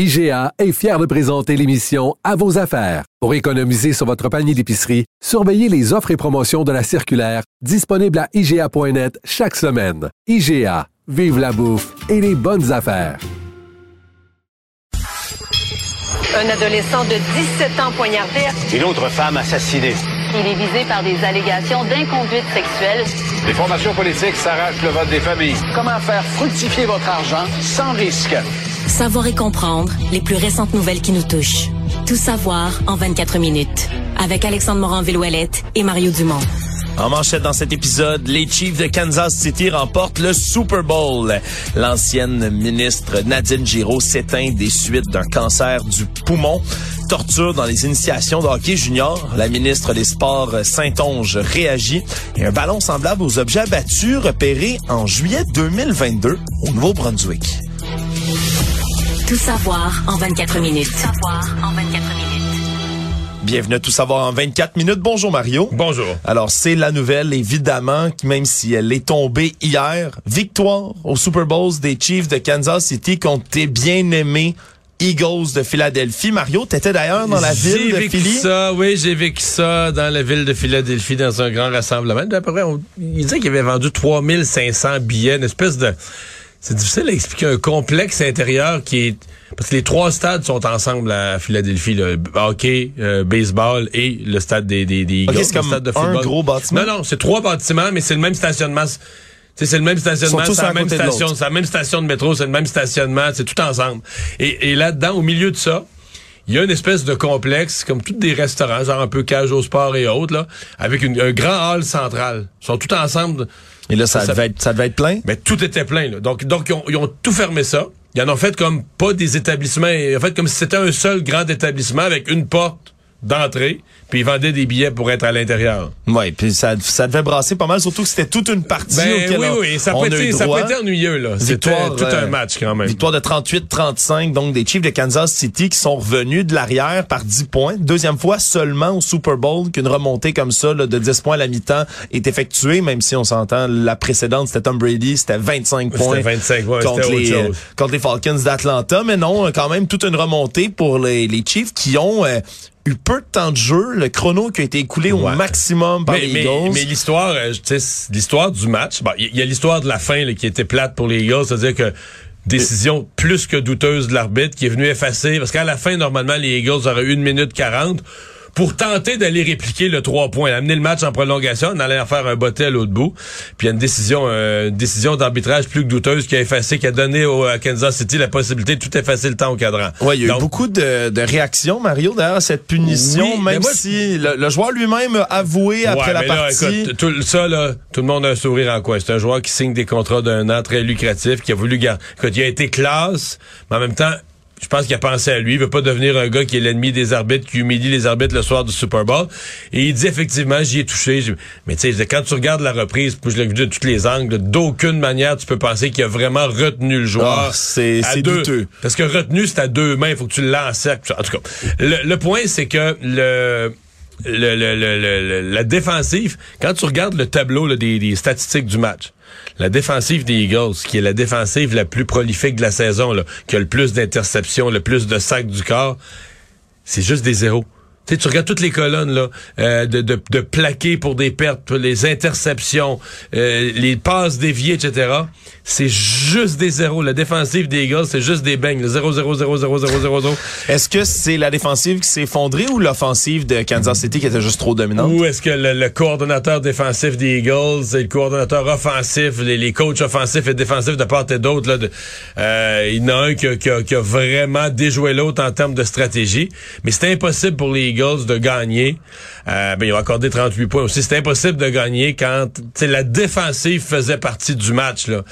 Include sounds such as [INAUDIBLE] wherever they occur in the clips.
IGA est fier de présenter l'émission À vos affaires. Pour économiser sur votre panier d'épicerie, surveillez les offres et promotions de la circulaire disponible à IGA.net chaque semaine. IGA, vive la bouffe et les bonnes affaires. Un adolescent de 17 ans poignardé. Une autre femme assassinée. Il est visé par des allégations d'inconduite sexuelle. Les formations politiques s'arrachent le vote des familles. Comment faire fructifier votre argent sans risque? Savoir et comprendre les plus récentes nouvelles qui nous touchent. Tout savoir en 24 minutes. Avec Alexandre Morin-Villouellette et Mario Dumont. En manchette dans cet épisode, les Chiefs de Kansas City remportent le Super Bowl. L'ancienne ministre Nadine Giraud s'éteint des suites d'un cancer du poumon. Torture dans les initiations de hockey junior. La ministre des Sports Saint-Onge réagit. Et un ballon semblable aux objets abattus repérés en juillet 2022 au Nouveau-Brunswick. Tout savoir en 24 minutes. Tout savoir en 24 minutes. Bienvenue à Tout savoir en 24 minutes. Bonjour Mario. Bonjour. Alors c'est la nouvelle évidemment, même si elle est tombée hier. Victoire au Super Bowl des Chiefs de Kansas City contre tes bien-aimés Eagles de Philadelphie. Mario, t'étais d'ailleurs dans la ville de vécu Philly? ça, oui, j'ai vécu ça dans la ville de Philadelphie dans un grand rassemblement. À peu près, on- il disait qu'il avait vendu 3500 billets, une espèce de... C'est difficile à expliquer un complexe intérieur qui est... Parce que les trois stades sont ensemble à Philadelphie, le hockey, euh, baseball et le stade des, des, des Eagles, Ok, c'est comme stade de un football. gros bâtiment? Non, non, c'est trois bâtiments, mais c'est le même stationnement. C'est le même stationnement, c'est la même station, c'est la même station de métro, c'est le même stationnement, c'est tout ensemble. Et, et là-dedans, au milieu de ça, il y a une espèce de complexe, comme tous des restaurants, genre un peu cage au sport et autres, là, avec une- un grand hall central. Ils sont tous ensemble. Et là, ça, Ça- devait, être, ça devait être plein? Mais tout était plein. Là. Donc, donc ils, ont, ils ont tout fermé ça. Ils en ont fait comme pas des établissements. En fait, comme si c'était un seul grand établissement avec une porte d'entrée. Puis ils vendaient des billets pour être à l'intérieur. Oui, puis ça, ça devait brasser pas mal, surtout que c'était toute une partie Ben oui, on, oui, ça peut, être, ça droit. peut être ennuyeux, là. C'était Victoire, tout euh, un match quand même. Victoire de 38-35, donc des Chiefs de Kansas City qui sont revenus de l'arrière par 10 points. Deuxième fois seulement au Super Bowl qu'une remontée comme ça là, de 10 points à la mi-temps est effectuée, même si on s'entend, la précédente, c'était Tom Brady, c'était 25 C'était points 25, ouais, contre, les, autre euh, chose. contre les Falcons d'Atlanta. Mais non, quand même toute une remontée pour les, les Chiefs qui ont... euh, eu peu de temps de jeu, le chrono qui a été écoulé au maximum par mais, les Eagles. mais l'histoire, euh, l'histoire du match. Bon, il y, y a l'histoire de la fin là, qui était plate pour les Eagles, c'est-à-dire que décision plus que douteuse de l'arbitre qui est venu effacer, parce qu'à la fin, normalement, les Eagles auraient eu une minute 40 pour tenter d'aller répliquer le 3 points, amener le match en prolongation, on allait en faire un botté à l'autre bout. Puis il y a une décision, euh, une décision d'arbitrage plus que douteuse qui a effacé, qui a donné au, à Kansas City la possibilité de tout effacer le temps au cadran. Ouais, il y a eu beaucoup de, de réactions, Mario, derrière cette punition, Oui, mais même moi, si le, le joueur lui-même a avoué après la là, partie. écoute, tout, ça, là, tout le monde a un sourire en coin. C'est un joueur qui signe des contrats d'un an très lucratif, qui a voulu garder. Écoute, il a été classe, mais en même temps, je pense qu'il a pensé à lui. Il veut pas devenir un gars qui est l'ennemi des arbitres, qui humilie les arbitres le soir du Super Bowl. Et il dit effectivement, j'y ai touché. Mais tu sais, quand tu regardes la reprise, puis je l'ai vu de tous les angles, d'aucune manière tu peux penser qu'il a vraiment retenu le joueur. Ah, c'est- deux. douteux. Parce que retenu, c'est à deux mains. Il faut que tu le lances. En tout cas, le, le point, c'est que le le, le, le, le- le- la défensive, quand tu regardes le tableau là, des, des statistiques du match, la défensive des Eagles, qui est la défensive la plus prolifique de la saison, là, qui a le plus d'interceptions, le plus de sacs du corps, c'est juste des zéros. Tu sais, tu regardes toutes les colonnes là, euh, de, de, de plaqués pour des pertes, les interceptions, euh, les passes déviées, etc. C'est juste des zéros. La défensive des Eagles, c'est juste des bangs. Le 0 0 0 0 0 0 0 Est-ce que c'est la défensive qui s'est effondrée ou l'offensive de Kansas City qui était juste trop dominante? Ou est-ce que le, le coordonnateur défensif des Eagles et le coordonnateur offensif, les, les coachs offensifs et défensifs de part et d'autre, euh, il y en a un qui a, qui a- qui a vraiment déjoué l'autre en termes de stratégie. Mais c'était impossible pour les Eagles Eagles de gagner, euh, ben, ils ont accordé 38 points aussi. C'était impossible de gagner quand la défensive faisait partie du match. Là.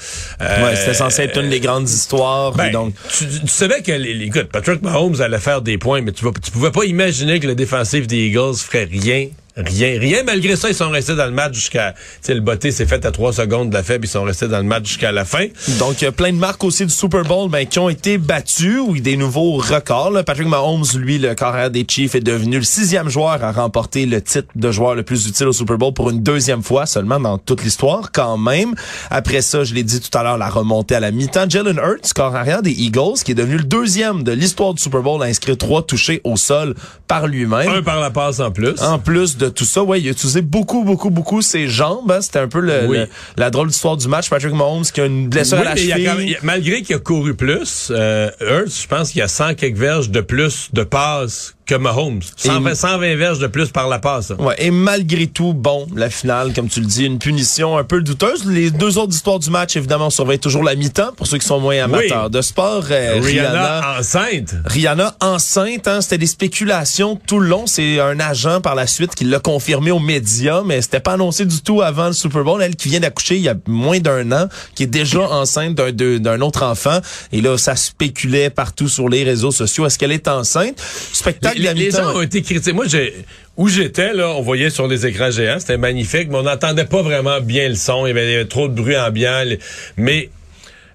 Euh, Ouais, c'était censé être une des grandes histoires. ben, donc, tu, tu savais que, les- les- écoute, Patrick Mahomes allait faire des points, mais tu, tu pouvais pas imaginer que le défensif des Eagles ferait rien. Rien, rien. Malgré ça, ils sont restés dans le match jusqu'à, tu sais, le botté s'est fait à trois secondes de la faible, ils sont restés dans le match jusqu'à la fin. Donc, euh, plein de marques aussi du Super Bowl ben, qui ont été battues ou des nouveaux records. là. Patrick Mahomes, lui, le carrière des Chiefs, est devenu le sixième joueur à remporter le titre de joueur le plus utile au Super Bowl pour une deuxième fois seulement dans toute l'histoire, quand même. Après ça, je l'ai dit tout à l'heure, la remontée à la mi-temps. Jalen Hurts, carrière des Eagles, qui est devenu le deuxième de l'histoire du Super Bowl à inscrire trois touchés au sol par lui-même. Un par la passe en plus. En plus de tout ça, ouais, il a utilisé beaucoup, beaucoup, beaucoup ses jambes. hein. C'était un peu le, Oui. le- la drôle d'histoire du match. Patrick Mahomes qui a une blessure Oui, à la cheville. même- a- malgré qu'il a couru plus, euh, Hurts, je pense qu'il y a 100 quelques verges de plus de passes que Mahomes. 120, 120 verges de plus par la passe. Ouais, et malgré tout, bon, la finale, comme tu le dis, une punition un peu douteuse. Les deux autres histoires du match, évidemment, on surveille toujours la mi-temps pour ceux qui sont moins amateurs Oui. de sport. Euh, Rihanna, enceinte. Rihanna enceinte, hein, c'était des spéculations tout le long. C'est un agent par la suite qui l'a confirmé aux médias, mais c'était pas annoncé du tout avant le Super Bowl. Elle qui vient d'accoucher il y a moins d'un an, qui est déjà enceinte d'un autre enfant. Et là, ça spéculait partout sur les réseaux sociaux. Est-ce qu'elle est enceinte? Spectacle Les, gens ont été critiqués. Moi, j'ai, où j'étais, là, on voyait sur les écrans géants, c'était magnifique, mais on n'entendait pas vraiment bien le son. Il y avait, il y avait trop de bruit ambiant. Mais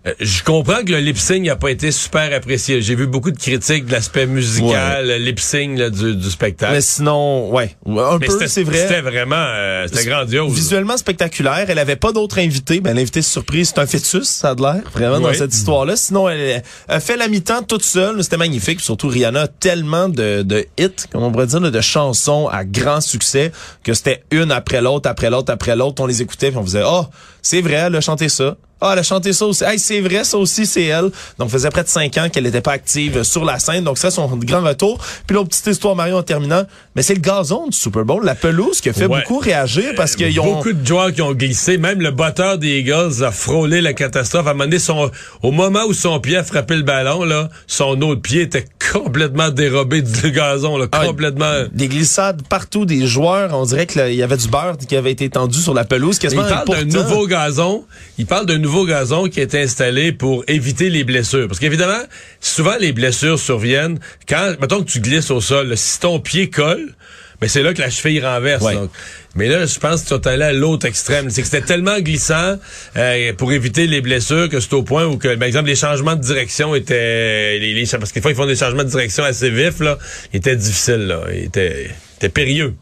euh, je comprends que le lip sync n'a pas été super apprécié. J'ai vu beaucoup de critiques de l'aspect musical, le lip sync là, du, du spectacle. Mais sinon, ouais, un Mais peu, c'est vrai. C'était vraiment, euh, c'était grandiose. Visuellement spectaculaire. Elle avait pas d'autres invités. Ben, l'invité surprise, c'est un fœtus, ça a de l'air, vraiment, dans cette histoire-là. Sinon, elle, a fait la mi-temps toute seule. C'était magnifique. Puis Surtout, Rihanna a tellement de, de hits, comme on pourrait dire, de chansons à grand succès, que c'était une après l'autre, après l'autre, après l'autre. On les écoutait, puis on faisait, oh, c'est vrai, elle a chanté ça. Ah, elle a chanté ça aussi. Hey, c'est vrai, ça aussi, c'est elle. Donc, ça faisait près de cinq ans qu'elle n'était pas active sur la scène. Donc, ça, son grand retour. Puis l'autre petite histoire, Mario, en terminant. Mais c'est le gazon du Super Bowl, la pelouse, qui a fait Ouais. beaucoup réagir parce qu'ils ont... Beaucoup de joueurs qui ont glissé. Même le batteur des Eagles a frôlé la catastrophe. À un moment donné, son, au moment où son pied a frappé le ballon, là, son autre pied était complètement dérobé du [LAUGHS] gazon, là, Ah, complètement. Des glissades partout, des joueurs. On dirait qu'il y avait du beurre qui avait été tendu sur la pelouse. Il parle d'un nouveau gazon. Il parle d'un nouveau gazon qui est installé pour éviter les blessures. Parce qu'évidemment, souvent les blessures surviennent quand, mettons que tu glisses au sol, là, si ton pied colle, ben c'est là que la cheville renverse. Ouais. donc. Mais là, je pense que tu es allé à l'autre extrême. C'est que c'était tellement glissant euh, pour éviter les blessures que c'est au point où, que, par exemple, les changements de direction étaient... Les, les- parce que des fois, ils font des changements de direction assez vifs, là. Ils étaient difficiles, là. Ils étaient, ils étaient périlleux.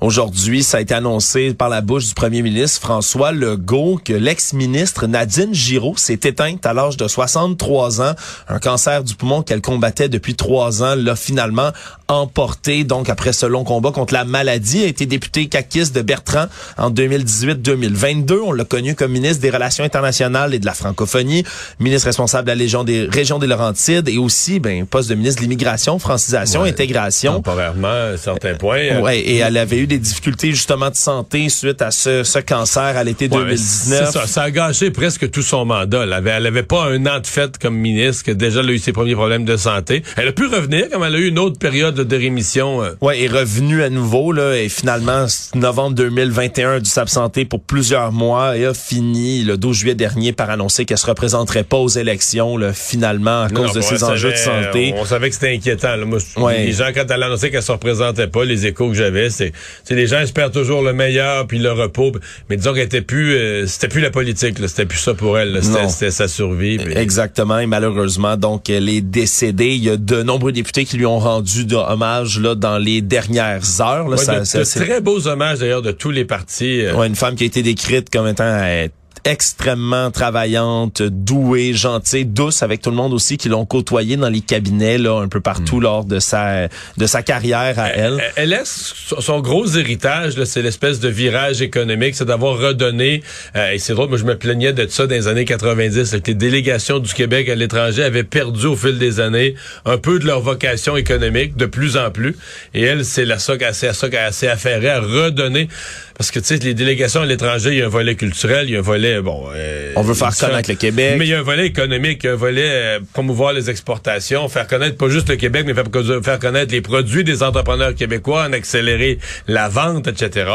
Aujourd'hui, ça a été annoncé par la bouche du premier ministre François Legault que l'ex-ministre Nadine Giraud s'est éteinte à l'âge de 63 ans. Un cancer du poumon qu'elle combattait depuis trois ans l'a finalement emporté. Donc, après ce long combat contre la maladie, a été député caquiste de Bertrand en 2018-2022. On l'a connu comme ministre des Relations internationales et de la francophonie, ministre responsable de la Légion des régions des Laurentides et aussi, ben, poste de ministre de l'immigration, francisation, Ouais. intégration. Temporairement, à certains points. Ouais, et elle avait eu des difficultés justement de santé suite à ce, ce cancer à l'été Ouais, mais 2019. c'est ça, ça a gâché presque tout son mandat. Elle avait, elle avait pas un an de fête comme ministre, que déjà elle a eu ses premiers problèmes de santé. Elle a pu revenir, comme elle a eu une autre période de rémission. euh, Ouais, est revenu à nouveau là et finalement novembre 2021 a dû s'absenter pour plusieurs mois et a fini le 12 juillet dernier par annoncer qu'elle se représenterait pas aux élections là, finalement à non, cause de ses elle enjeux de savait- santé. On, savait que c'était inquiétant. Là. Moi, Ouais. Les gens, quand elle a annoncé qu'elle se représentait pas, les échos que j'avais, c'est, c'est les gens espèrent toujours le meilleur puis le repos. Mais disons qu'elle était plus, euh, c'était plus la politique. C'était plus ça pour elle. C'était, sa survie. Exactement, et malheureusement, donc elle est décédée. Il y a de nombreux députés qui lui ont rendu de hommage là dans les dernières heures. Là, Ouais, Ça- de- ça- de c'est- très beaux hommages d'ailleurs de tous les partis. euh, Ouais, une femme qui a été décrite comme étant euh, extrêmement travaillante, douée, gentille, douce avec tout le monde aussi qui l'ont côtoyée dans les cabinets là un peu partout lors de sa de sa carrière à elle. Elle, elle laisse son- gros héritage, c'est l'espèce de virage économique, c'est d'avoir redonné. euh, et c'est drôle, moi je me plaignais de ça dans les années 90, là, que les délégations du Québec à l'étranger avaient perdu au fil des années un peu de leur vocation économique, de plus en plus. Et elle, c'est la ça qu'elle s'est affairée à redonner. Parce que tu sais, les délégations à l'étranger, il y a un volet culturel, il y a un volet volet, bon... euh, On veut faire ça- connaître le Québec. Mais il y a un volet économique, un volet euh, promouvoir les exportations, faire connaître pas juste le Québec, mais faire, faire connaître les produits des entrepreneurs québécois, en accélérer la vente, etc.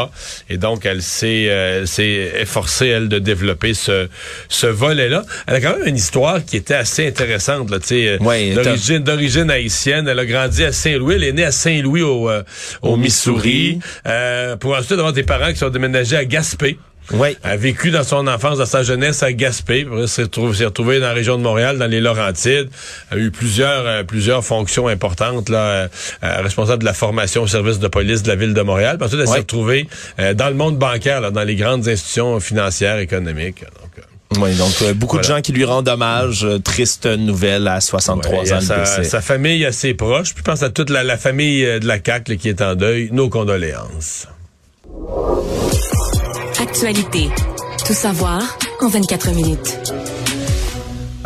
Et donc, elle s'est euh, efforcée, elle, de développer ce, ce volet-là. Elle a quand même une histoire qui était assez intéressante, là, tu sais, euh, Ouais, d'origine, d'origine haïtienne. Elle a grandi à Saint-Louis. Elle est née à Saint-Louis, au, euh, au, Au Missouri, Missouri. euh, pour ensuite avoir des parents qui sont déménagés à Gaspé. Oui. A vécu dans son enfance, dans sa jeunesse à Gaspé. S'est retrouvé, dans la région de Montréal, dans les Laurentides. A eu plusieurs, euh, plusieurs fonctions importantes, là, euh, euh, responsable de la formation au service de police de la ville de Montréal. Puis ensuite, elle Ouais. s'est retrouvée euh, dans le monde bancaire, là, dans les grandes institutions financières, économiques. Donc, Oui, donc euh, beaucoup de gens qui lui rendent hommage. Euh, triste nouvelle à 63 ouais, il y a ans de sa, famille assez proche. Puis je pense à toute la, la famille de la là, qui est en deuil. Nos condoléances. Actualité. Tout savoir en 24 minutes.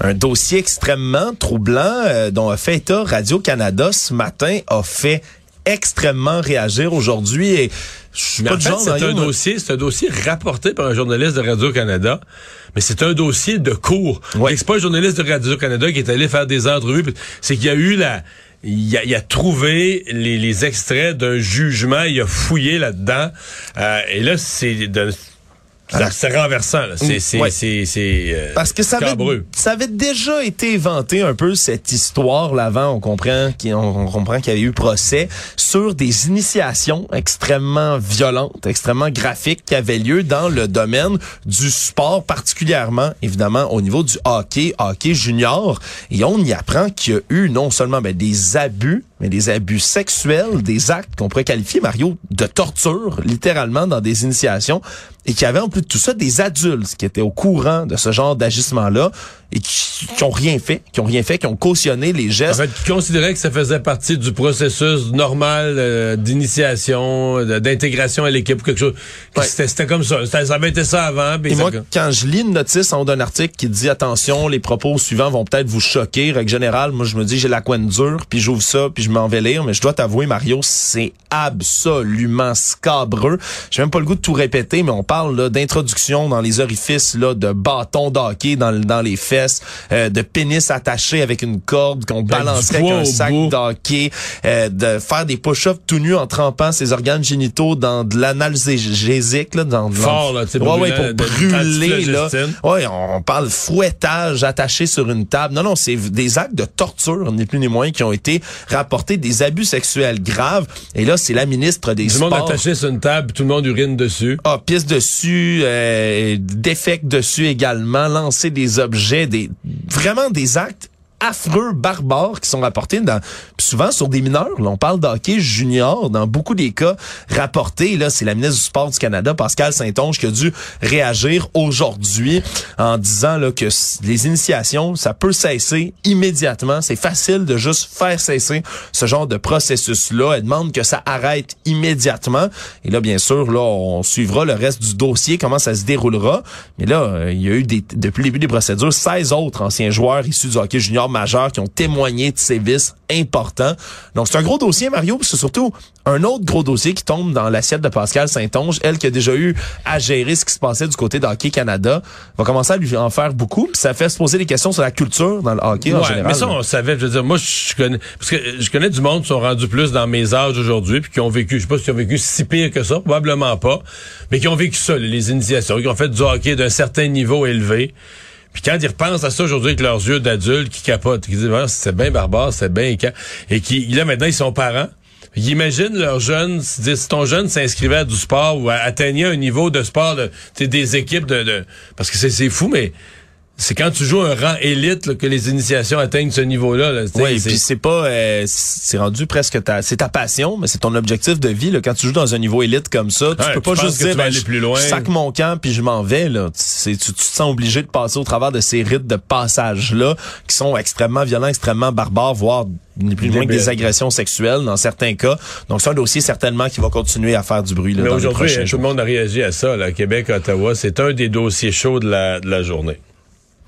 Un dossier extrêmement troublant euh, dont a fait état Radio-Canada ce matin a fait extrêmement réagir aujourd'hui et je suis Mais pas en du fait, genre c'est un dossier, c'est un dossier rapporté par un journaliste de Radio-Canada, mais c'est un dossier de cours. Ouais. C'est pas un journaliste de Radio-Canada qui est allé faire des entrevues, c'est qu'il y a eu la... Il a, il a trouvé les, les extraits d'un jugement, il a fouillé là-dedans, euh, et là, c'est c'est renversant. C'est c'est Ouais. euh, Parce que ça avait, ça avait déjà été éventé un peu cette histoire là avant. On comprend qu'il on, on comprend qu'il y avait eu procès sur des initiations extrêmement violentes, extrêmement graphiques qui avaient lieu dans le domaine du sport, particulièrement évidemment au niveau du hockey, hockey junior. Et on y apprend qu'il y a eu non seulement ben, des abus, mais des abus sexuels, des actes qu'on pourrait qualifier Mario de torture, littéralement dans des initiations, et qu'il y avait en plus de tout ça des adultes qui étaient au courant de ce genre d'agissement-là et qui, qui ont rien fait, qui ont rien fait, qui ont cautionné les En gestes. fait, qui considérait que ça faisait partie du processus normal euh, d'initiation, d'intégration à l'équipe ou quelque chose. Ouais. C'était c'était comme ça. Ça avait été ça avant. Et ça- moi, quand je lis une notice en haut d'un article qui dit attention, les propos suivants vont peut-être vous choquer, règle générale, moi je me dis j'ai la couenne dure, puis j'ouvre ça, puis je m'en vais lire, mais je dois t'avouer Mario, c'est absolument scabreux. J'ai même pas le goût de tout répéter, mais on parle là d'introduction dans les orifices là de bâtons d'hockey dans, dans les fesses, euh, de pénis attachés avec une corde qu'on balancerait avec un sac d'hockey, euh, de faire des push-ups tout nus en trempant ses organes génitaux dans de l'analgésique là, dans de Fort, là, ouais, brûlant, pour de- brûler là. Ouais, on parle fouettage attaché sur une table. Non, non, c'est des actes de torture, ni plus ni moins, qui ont été rapportés, des abus sexuels graves. Et là, c'est la ministre des Du Sports. monde attaché sur une table, tout le monde urine dessus. Ah, pisse dessus, euh, défecte dessus également, lancer des objets, des vraiment des actes affreux, barbares qui sont rapportés dans, souvent sur des mineurs. Là, on parle d'hockey junior dans beaucoup des cas rapportés. Là, c'est la ministre du Sport du Canada, Pascal Saint-Onge, qui a dû réagir aujourd'hui en disant là, que les initiations, ça peut cesser immédiatement. C'est facile de juste faire cesser ce genre de processus-là. Elle demande que ça arrête immédiatement. Et là, bien sûr, là, on suivra le reste du dossier, comment ça se déroulera. Mais là, euh, il y a eu des, depuis le début des procédures 16 autres anciens joueurs issus du hockey junior majeur qui ont témoigné de sévices importants. Donc, c'est un gros dossier, Mario, puis c'est surtout un autre gros dossier qui tombe dans l'assiette de Pascal Saint-Onge, elle qui a déjà eu à gérer ce qui se passait du côté de Hockey Canada, va commencer à lui en faire beaucoup, puis ça fait se poser des questions sur la culture dans le hockey en Ouais, général. mais ça, on savait, je veux dire, moi, je connais, parce que je connais du monde qui sont rendus plus dans mes âges aujourd'hui, puis qui ont vécu, je sais pas s'ils ont vécu si pire que ça, probablement pas, mais qui ont vécu ça, les initiations, qui ont fait du hockey d'un certain niveau élevé. Puis quand ils repensent à ça aujourd'hui avec leurs yeux d'adultes qui capotent, qui disent, Ah, c'est bien barbare, c'est bien ca- et qui, là, maintenant, ils sont parents. Ils imaginent leurs jeunes, si ton jeune s'inscrivait à du sport ou atteignait un niveau de sport de, des équipes de, de- parce que c'est fou, mais c'est quand tu joues un rang élite là, que les initiations atteignent ce niveau-là. Là, Oui, puis c'est pas, euh, c'est rendu presque ta, c'est ta passion, mais c'est ton objectif de vie là. Quand tu joues dans un niveau élite comme ça, tu Ouais, peux pas juste dire, ben, aller plus loin. je sac mon camp puis je m'en vais là. Tu, tu te sens obligé de passer au travers de ces rites de passage là qui sont extrêmement violents, extrêmement barbares, voire ni plus ni moins que des agressions sexuelles dans certains cas. Donc c'est un dossier certainement qui va continuer à faire du bruit là, Mais aujourd'hui, prochains tout le monde a réagi à ça. Là, Québec, Ottawa, c'est un des dossiers chauds de la, de la journée.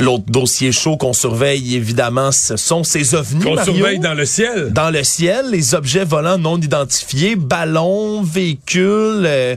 L'autre dossier chaud qu'on surveille, évidemment, ce sont ces ovnis, Qu'on surveille dans le ciel. Dans le ciel, les objets volants non identifiés, ballons, véhicules, euh,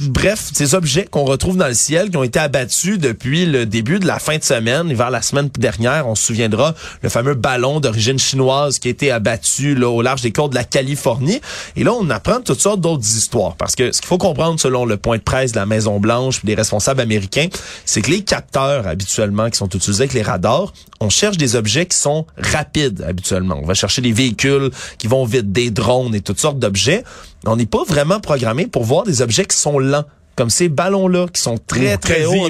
bref, ces objets qu'on retrouve dans le ciel qui ont été abattus depuis le début de la fin de semaine, vers la semaine dernière, on se souviendra, le fameux ballon d'origine chinoise qui a été abattu là, au large des côtes de la Californie. Et là, on apprend toutes sortes d'autres histoires. Parce que ce qu'il faut comprendre selon le point de presse de la Maison-Blanche et des responsables américains, c'est que les capteurs habituellement qui sont utilisés avec les radars, on cherche des objets qui sont rapides habituellement. On va chercher des véhicules qui vont vite, des drones et toutes sortes d'objets. On n'est pas vraiment programmé pour voir des objets qui sont lents comme ces ballons-là qui sont très, très Quasi hauts.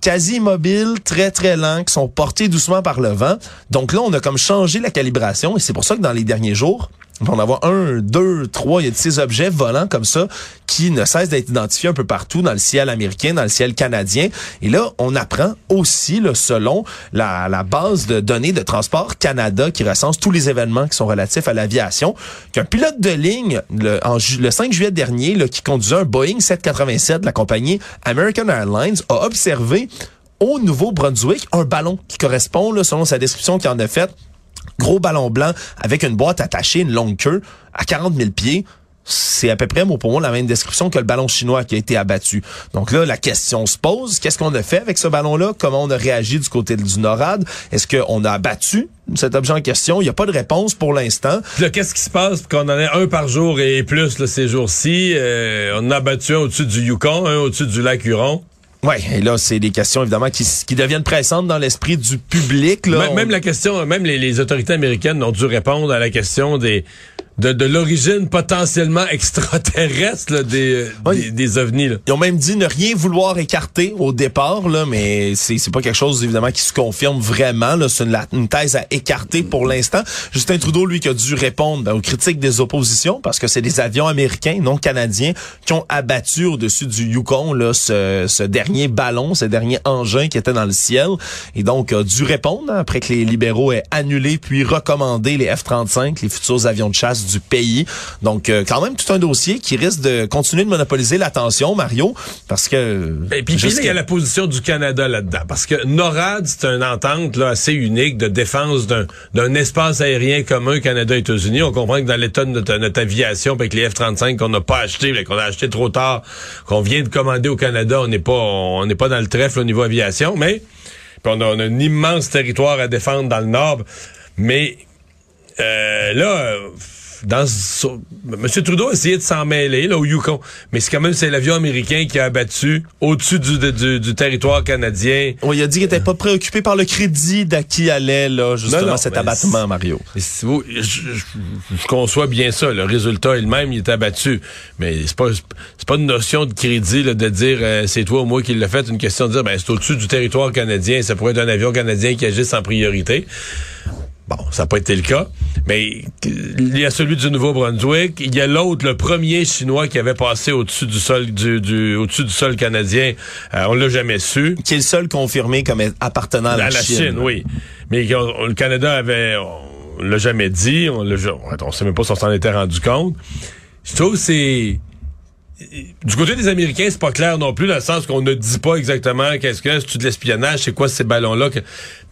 quasi immobiles, très très lents, qui sont portés doucement par le vent. Donc là, on a comme changé la calibration et c'est pour ça que dans les derniers jours, on va en avoir un, deux, trois, il y a de ces objets volants comme ça qui ne cessent d'être identifiés un peu partout dans le ciel américain, dans le ciel canadien. Et là, on apprend aussi, là, selon la, base de données de Transport Canada qui recense tous les événements qui sont relatifs à l'aviation, qu'un pilote de ligne, le, en ju- le 5 juillet dernier, qui conduisait un Boeing 787 de la compagnie American Airlines, a observé au Nouveau-Brunswick un ballon qui correspond, selon sa description qu'il en a faite, gros ballon blanc avec une boîte attachée, une longue queue, à 40 000 pieds. C'est à peu près, pour mot, la même description que le ballon chinois qui a été abattu. Donc là, la question se pose, qu'est-ce qu'on a fait avec ce ballon-là? Comment on a réagi du côté du NORAD? Est-ce qu'on a abattu cet objet en question? Il n'y a pas de réponse pour l'instant. Qu'est-ce qui se passe qu'on en ait un par jour et plus ces jours-ci? Euh, on a battu un au-dessus du Yukon, un au-dessus du lac Huron. Ouais, et là, c'est des questions, évidemment, qui, deviennent pressantes dans l'esprit du public. Là. Même la question, même les, les autorités américaines ont dû répondre à la question des de, de l'origine potentiellement [LAUGHS] extraterrestre là, des, euh, Oui. des, des ovnis. Là. Ils ont même dit ne rien vouloir écarter au départ, là, mais c'est c'est pas quelque chose évidemment qui se confirme vraiment. là. C'est une, une thèse à écarter pour l'instant. Justin Trudeau, lui, qui a dû répondre ben, aux critiques des oppositions parce que c'est des avions américains, non canadiens, qui ont abattu au-dessus du Yukon là, ce, ce dernier ballon, ce dernier engin qui était dans le ciel, et donc a dû répondre hein, après que les libéraux aient annulé puis recommandé les F-35, les futurs avions de chasse du pays. Donc euh, quand même tout un dossier qui risque de continuer de monopoliser l'attention, Mario, parce que Et puis, il y a la position du Canada là-dedans. Parce que NORAD, c'est une entente là, assez unique de défense d'un d'un espace aérien commun Canada-États-Unis. On comprend que dans l'état de notre, notre aviation, avec les F-35 qu'on n'a pas acheté, mais qu'on a acheté trop tard, qu'on vient de commander au Canada, on n'est pas on n'est pas dans le trèfle au niveau aviation, mais puis on, a, on a un immense territoire à défendre dans le nord. Mais euh, là, euh, dans M. Trudeau a essayé de s'en mêler là, au Yukon, mais c'est quand même c'est l'avion américain qui a abattu au-dessus du, du, du territoire canadien. Oui, il a dit qu'il était pas préoccupé par le crédit d'à qui allait là justement Non, non, cet abattement, Mario. Si vous- je, je- je conçois bien ça. Le résultat est le même, il est abattu. Mais c'est pas c'est pas une notion de crédit là, de dire euh, c'est toi ou moi qui l'a fait. Une question de dire ben c'est au-dessus du territoire canadien. Ça pourrait être un avion canadien qui agisse en priorité. Bon, ça n'a pas été le cas. Mais il y a celui du Nouveau-Brunswick. Il y a l'autre, le premier chinois qui avait passé au-dessus du sol du, du au-dessus du sol canadien. Euh, on l'a jamais su. Qui est le seul confirmé comme appartenant à la, À la Chine, oui. Mais le Canada avait, on l'a jamais dit, on on sait même pas si on s'en était rendu compte. Je trouve que c'est, du côté des Américains, c'est pas clair non plus, dans le sens qu'on ne dit pas exactement qu'est-ce que c'est de l'espionnage, c'est quoi ces ballons-là. que-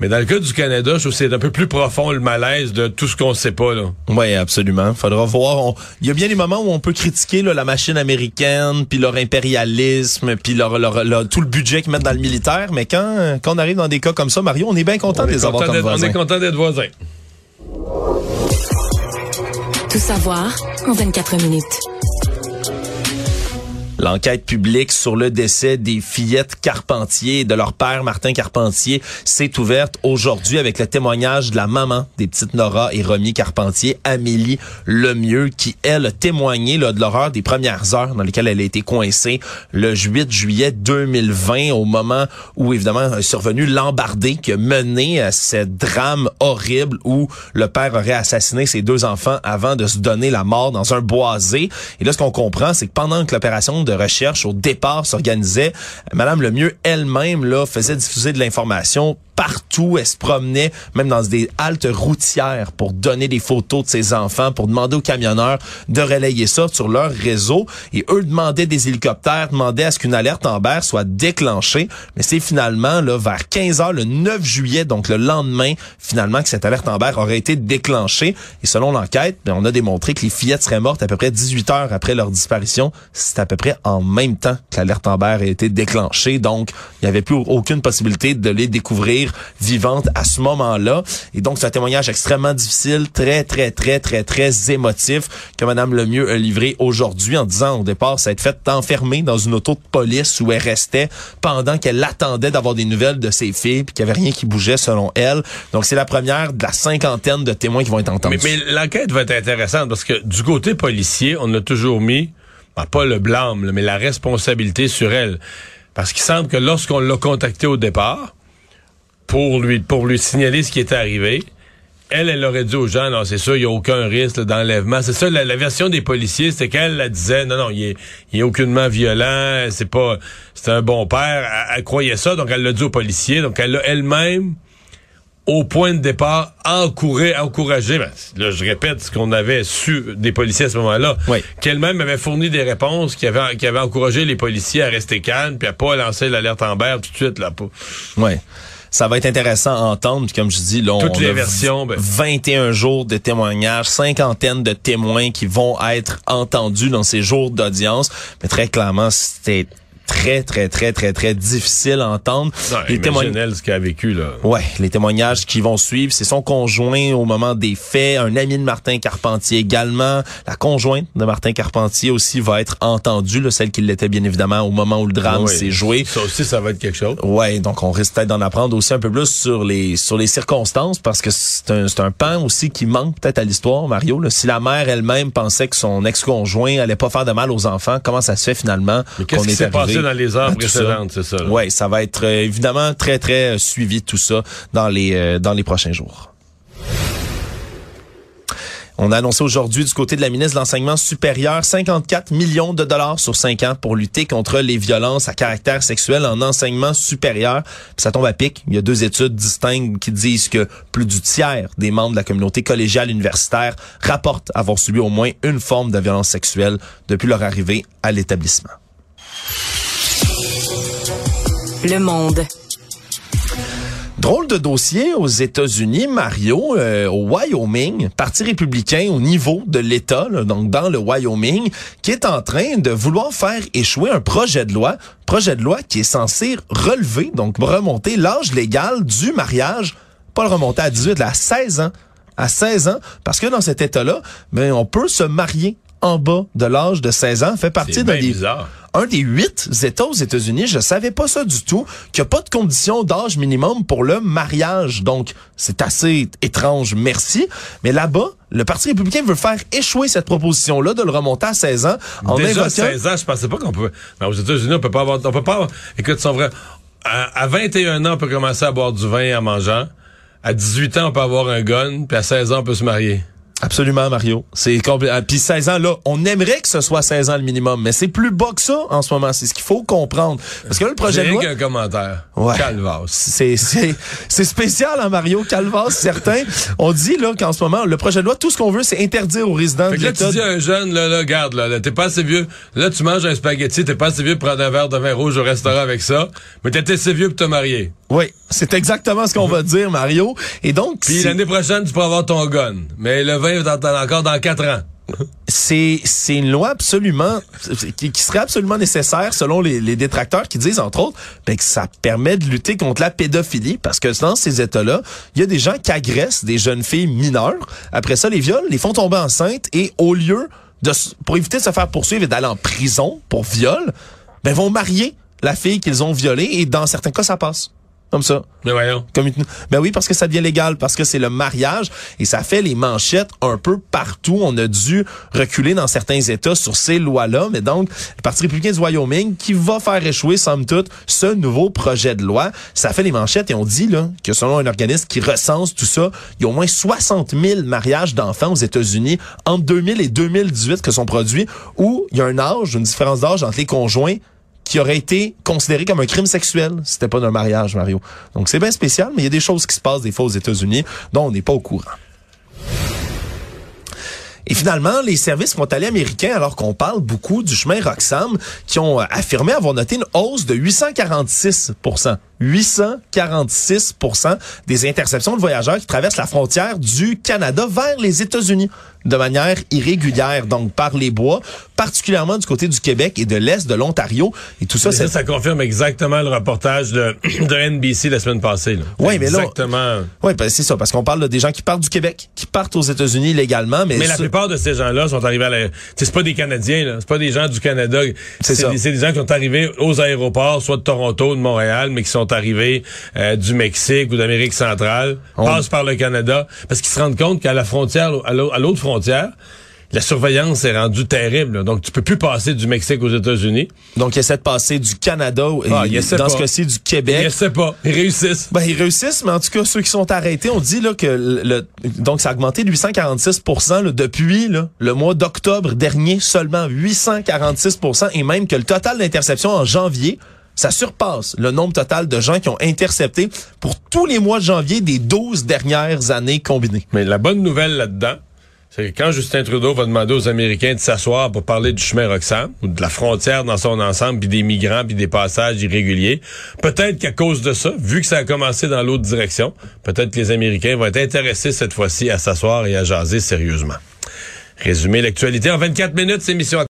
Mais dans le cas du Canada, je trouve que c'est un peu plus profond le malaise de tout ce qu'on sait pas, là. Oui, absolument. Faudra voir. On- Il y a bien des moments où on peut critiquer là, la machine américaine, puis leur impérialisme, puis leur, leur- leur- tout le budget qu'ils mettent dans le militaire. Mais quand, quand on arrive dans des cas comme ça, Mario, on est bien content de On est les avoir comme on est content d'être voisins. Tout savoir en 24 minutes. L'enquête publique sur le décès des fillettes Carpentier et de leur père Martin Carpentier s'est ouverte aujourd'hui avec le témoignage de la maman des petites Nora et Romy Carpentier, Amélie Lemieux, qui, elle, a témoigné de l'horreur des premières heures dans lesquelles elle a été coincée le 8 juillet 2020, au moment où, évidemment, est survenu l'embardé qui a mené à ce drame horrible où le père aurait assassiné ses deux enfants avant de se donner la mort dans un boisé. Et là, ce qu'on comprend, c'est que pendant que l'opération de recherche au départ s'organisait, Madame Lemieux elle-même là faisait diffuser de l'information partout. Elle se promenait même dans des haltes routières pour donner des photos de ses enfants, pour demander aux camionneurs de relayer ça sur leur réseau. Et eux demandaient des hélicoptères, demandaient à ce qu'une alerte Amber soit déclenchée. Mais c'est finalement là vers 15 heures le 9 juillet, donc le lendemain, finalement que cette alerte Amber aurait été déclenchée. Et selon l'enquête, ben, on a démontré que les fillettes seraient mortes à peu près 18 heures après leur disparition. C'est à peu près en même temps que l'alerte Amber a été déclenchée. Donc, il n'y avait plus aucune possibilité de les découvrir vivantes à ce moment-là. Et donc, c'est un témoignage extrêmement difficile, très, très, très, très, très émotif que Madame Lemieux a livré aujourd'hui en disant au départ, été fait enfermer dans une auto de police où elle restait pendant qu'elle attendait d'avoir des nouvelles de ses filles puis qu'il n'y avait rien qui bougeait selon elle. Donc, c'est la première de la cinquantaine de témoins qui vont être entendus. Mais, l'enquête va être intéressante parce que du côté policier, on a toujours mis, ben, pas le blâme, mais la responsabilité sur elle. Parce qu'il semble que lorsqu'on l'a contacté au départ, pour lui, pour lui signaler ce qui était arrivé, elle, elle aurait dit aux gens, non, c'est sûr, il n'y a aucun risque d'enlèvement. C'est ça, la, version des policiers, c'était qu'elle la disait, non, non, il est, il est aucunement violent, c'est pas, c'est un bon père. Elle, elle, croyait ça, donc elle l'a dit aux policiers. Donc elle l'a elle-même au point de départ, encouragé, encouragé ben, là, je répète ce qu'on avait su des policiers à ce moment-là, oui. qu'elle-même avait fourni des réponses qui avaient, qui avaient encouragé les policiers à rester calmes puis à pas lancer l'alerte en berre tout de suite. là. Oui ça va être intéressant à entendre. comme je dis, là, on Toutes les versions, ben... 21 jours de témoignages, cinquantaine de témoins qui vont être entendus dans ces jours d'audience. Mais très clairement, c'était très, très, très, très, très difficile à entendre. Non, les témoignages ce qu'elle a vécu, là. Ouais, les témoignages qui vont suivre, c'est son conjoint au moment des faits, un ami de Martin Carpentier également. La conjointe de Martin Carpentier aussi va être entendue, là, celle qui l'était bien évidemment au moment où le drame oui, s'est joué. Ça aussi, ça va être quelque chose. Ouais, donc on risque peut-être d'en apprendre aussi un peu plus sur les sur les circonstances parce que c'est un, c'est un pan aussi qui manque peut-être à l'histoire, Mario. Là. Si la mère elle-même pensait que son ex-conjoint allait pas faire de mal aux enfants, comment ça se fait finalement qu'on est, est passé dans les heures précédentes, c'est ça. Oui, ça va être euh, évidemment très, très euh, suivi tout ça dans les, euh, dans les prochains jours. On a annoncé aujourd'hui du côté de la ministre de l'Enseignement supérieur 54 millions de dollars sur 5 ans pour lutter contre les violences à caractère sexuel en enseignement supérieur. Puis ça tombe à pic. Il y a deux études distinctes qui disent que plus du tiers des membres de la communauté collégiale universitaire rapportent avoir subi au moins une forme de violence sexuelle depuis leur arrivée à l'établissement. Le monde. Drôle de dossier aux États-Unis, Mario, euh, au Wyoming, Parti républicain au niveau de l'État, donc dans le Wyoming, qui est en train de vouloir faire échouer un projet de loi, projet de loi qui est censé relever, donc remonter l'âge légal du mariage, pas le remonter à 18, là, à 16 ans, à 16 ans, parce que dans cet État-là, ben, on peut se marier en bas de l'âge de 16 ans, fait partie d'un des... un des huit États aux États-Unis, je savais pas ça du tout, qu'il n'y a pas de condition d'âge minimum pour le mariage. Donc, c'est assez étrange, merci. Mais là-bas, le Parti républicain veut faire échouer cette proposition-là de le remonter à 16 ans. En Déjà, invoquant... 16 ans, je pensais pas qu'on. Mais aux États-Unis, on peut pas avoir... On peut pas avoir... Écoute, son vrai... À, à 21 ans, on peut commencer à boire du vin en mangeant. À 18 ans, on peut avoir un gun. Puis à 16 ans, on peut se marier. Absolument, Mario. C'est compl... Puis 16 ans, là, on aimerait que ce soit 16 ans le minimum, mais c'est plus bas que ça en ce moment. C'est ce qu'il faut comprendre. Parce que là, le projet de loi... un commentaire. Ouais. Calvas. C'est, c'est, c'est spécial, hein, Mario? Calvas, certain. On dit, là, qu'en ce moment, le projet de loi, tout ce qu'on veut, c'est interdire aux résidents fait de que là, tu dis à un jeune, là, là, garde, là, là t'es pas assez vieux. Là, tu manges un spaghetti, t'es pas assez vieux pour prendre un verre de vin rouge au restaurant avec ça, mais t'es assez vieux pour te marier. Oui, c'est exactement ce qu'on va dire, Mario. Et donc... Puis l'année prochaine, tu pourras avoir ton gun. Mais le vin, t'en encore dans quatre ans. c'est c'est une loi absolument qui, qui serait absolument nécessaire selon les, les détracteurs qui disent entre autres ben, que ça permet de lutter contre la pédophilie parce que dans ces États-là, il y a des gens qui agressent des jeunes filles mineures. Après ça, les violent, les font tomber enceintes et au lieu de pour éviter de se faire poursuivre et d'aller en prison pour viol, ben vont marier la fille qu'ils ont violée et dans certains cas ça passe. Comme ça. Mais voyons. Comme Ben oui, parce que ça devient légal, parce que c'est le mariage et ça fait les manchettes un peu partout. On a dû reculer dans certains États sur ces lois-là, mais donc le Parti républicain du Wyoming qui va faire échouer, somme toute, ce nouveau projet de loi, ça fait les manchettes et on dit là que selon un organisme qui recense tout ça, il y a au moins 60 000 mariages d'enfants aux États-Unis entre 2000 et 2018 que sont produits où il y a un âge, une différence d'âge entre les conjoints qui aurait été considéré comme un crime sexuel c'était pas d'un mariage, Mario. Donc c'est bien spécial, mais il y a des choses qui se passent des fois aux États-Unis dont on n'est pas au courant. Et finalement, les services frontaliers américains, alors qu'on parle beaucoup du chemin Roxham, qui ont affirmé avoir noté une hausse de 846 846% des interceptions de voyageurs qui traversent la frontière du Canada vers les États-Unis de manière irrégulière, donc par les bois, particulièrement du côté du Québec et de l'Est de l'Ontario. Et tout ça, ça, ça confirme exactement le reportage de, de NBC la semaine passée. Oui, mais là... Exactement. Oui, ben, c'est ça, parce qu'on parle des gens qui partent du Québec, qui partent aux États-Unis légalement, mais... Mais la plupart de ces gens-là sont arrivés à la... C'est pas des Canadiens, là. C'est pas des gens du Canada. C'est ça. C'est des gens qui sont arrivés aux aéroports, soit de Toronto, de Montréal, mais qui sont arrivés euh, du Mexique ou d'Amérique centrale, On... passent par le Canada, parce qu'ils se rendent compte qu'à la frontière, à l'autre frontière, la surveillance est rendue terrible. Donc, tu peux plus passer du Mexique aux États-Unis. Donc, ils essaient de passer du Canada et ah, dans ce cas-ci du Québec. Ils essaient pas. Ils réussissent. Ben, ils réussissent, mais en tout cas, ceux qui sont arrêtés, on dit là que le, donc ça a augmenté de 846 là, depuis là, le mois d'octobre dernier, seulement 846% et même que le total d'interceptions en janvier ça surpasse le nombre total de gens qui ont intercepté pour tous les mois de janvier des 12 dernières années combinées. Mais la bonne nouvelle là-dedans, c'est que quand Justin Trudeau va demander aux Américains de s'asseoir pour parler du chemin Roxham ou de la frontière dans son ensemble, puis des migrants, puis des passages irréguliers, peut-être qu'à cause de ça, vu que ça a commencé dans l'autre direction, peut-être que les Américains vont être intéressés cette fois-ci à s'asseoir et à jaser sérieusement. Résumer l'actualité en 24 minutes, c'est mission